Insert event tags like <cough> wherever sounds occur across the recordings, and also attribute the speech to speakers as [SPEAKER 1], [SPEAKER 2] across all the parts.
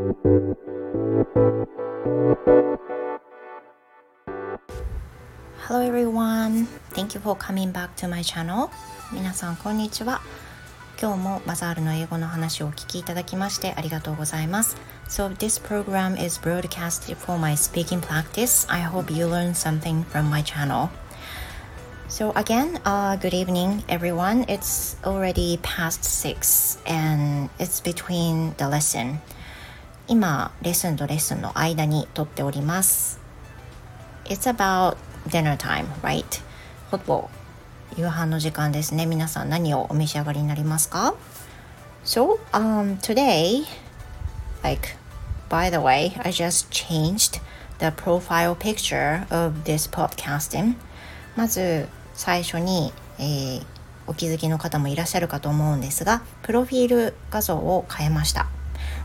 [SPEAKER 1] Hello everyone. Thank you for coming back to my channel. 皆さんこんにちは。今日もバザールの英語の話をお聞きいただきましてありがとうございます。So this program is broadcasted for my speaking practice. I hope you learn something from my channel. So again, uh, good evening everyone. It's already past six and it's between the lesson. 今、レッスンとレッスンの間に撮っております。It's about dinner time, right? ほぼ夕飯の時間ですね。皆さん何をお召し上がりになりますか？So, um, today, like, by the way, I just changed the profile picture of this podcasting. まず最初に、えー、お気づきの方もいらっしゃるかと思うんですが、プロフィール画像を変えました。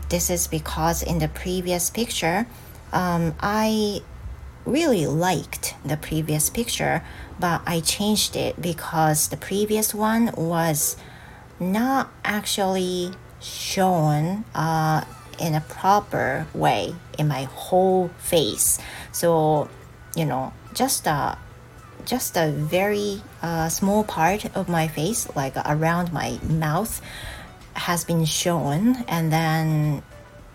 [SPEAKER 1] This is because in the previous picture, um, I really liked the previous picture, but I changed it because the previous one was not actually shown uh, in a proper way in my whole face. So, you know, just a just a very uh, small part of my face, like around my mouth, has been shown, and then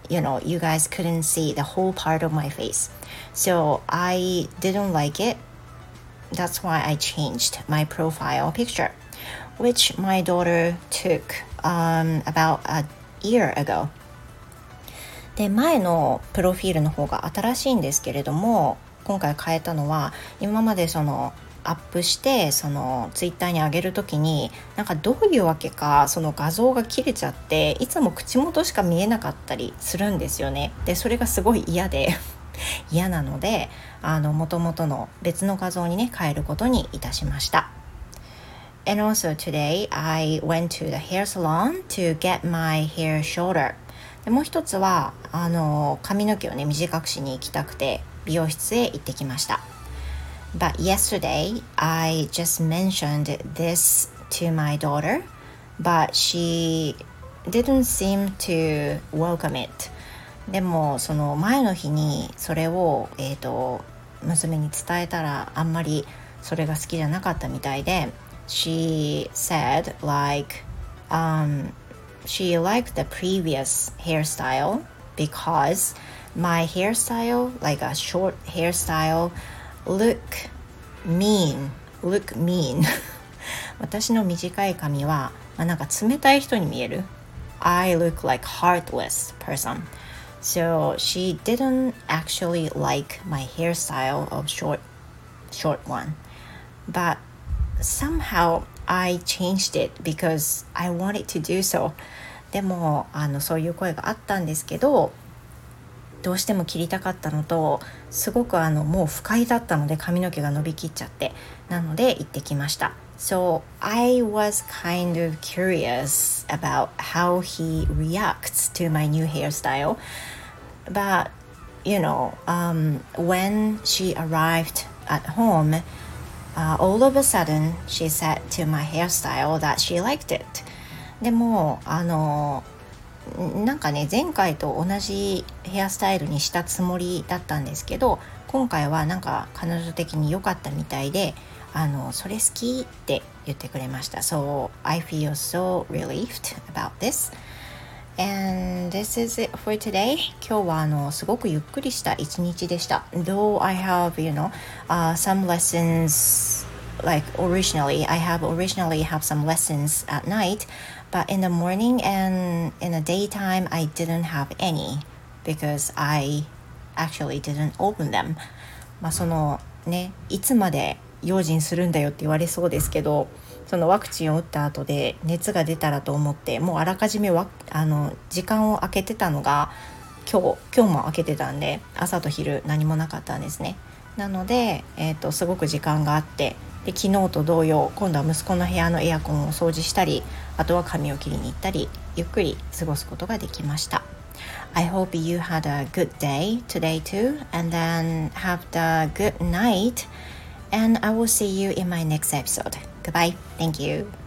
[SPEAKER 1] you know, you guys couldn't see the whole part of my face. So I didn't like it. That's why I changed my profile picture, which my daughter took um, about a year ago. で前のプロフィールの方が新しいんですけれども今回変えたのは今までその アップしてそのツイッターに上げる時になんかどういうわけかその画像が切れちゃっていつも口元しか見えなかったりするんですよね。でそれがすごい嫌で <laughs> 嫌なのであの元々の別の画像にね変えることにいたしました。And also today I went to the hair salon to get my hair shorter. でもう一つはあの髪の毛をね短くしに行きたくて美容室へ行ってきました。But yesterday I just mentioned this to my daughter, but she didn't seem to welcome it. でもその前の日にそれを、えーと、娘に伝えたらあんまりそれが好きじゃなかったみたいで She said like um, she liked the previous hairstyle because my hairstyle like a short hairstyle look mean look mean 私の短い髪は、まあ、なんか冷たい人に見える I look like heartless person So she didn't actually like my hairstyle of short short one. But somehow I changed it because I wanted to do so. でもあのそういう声があったんですけどどうしても切りたかったのとすごくあのもう不快だったので髪の毛が伸びきっちゃってなので行ってきました So I was kind of curious about how he reacts to my new hairstyle. But, you know, um, when she arrived at home, uh, all of a sudden she said to my hairstyle that she liked it. でも、あの、なんかね、前回と同じヘアスタイルにしたつもりだったんですけど、今回はなんか彼女的に良かったみたいで、あのそれ好きって言ってくれました。So I feel so relieved about this. And this is it for today. 今日はあのすごくゆっくりした一日でした。Though I have, you know, uh, some lessons like originally, I have originally have some lessons at night, but in the morning and in the daytime, I didn't have any because I actually didn't open them. まあそのね、いつまで用心するんだよって言われそうですけどそのワクチンを打った後で熱が出たらと思ってもうあらかじめわあの時間を空けてたのが今日今日も空けてたんで朝と昼何もなかったんですね。なので、えーと、すごく時間があってで昨日と同様今度は息子の部屋のエアコンを掃除したりあとは髪を切りに行ったりゆっくり過ごすことができました。I hope you had a good day today too and then have the good night and I will see you in my next episode. Goodbye. Thank you.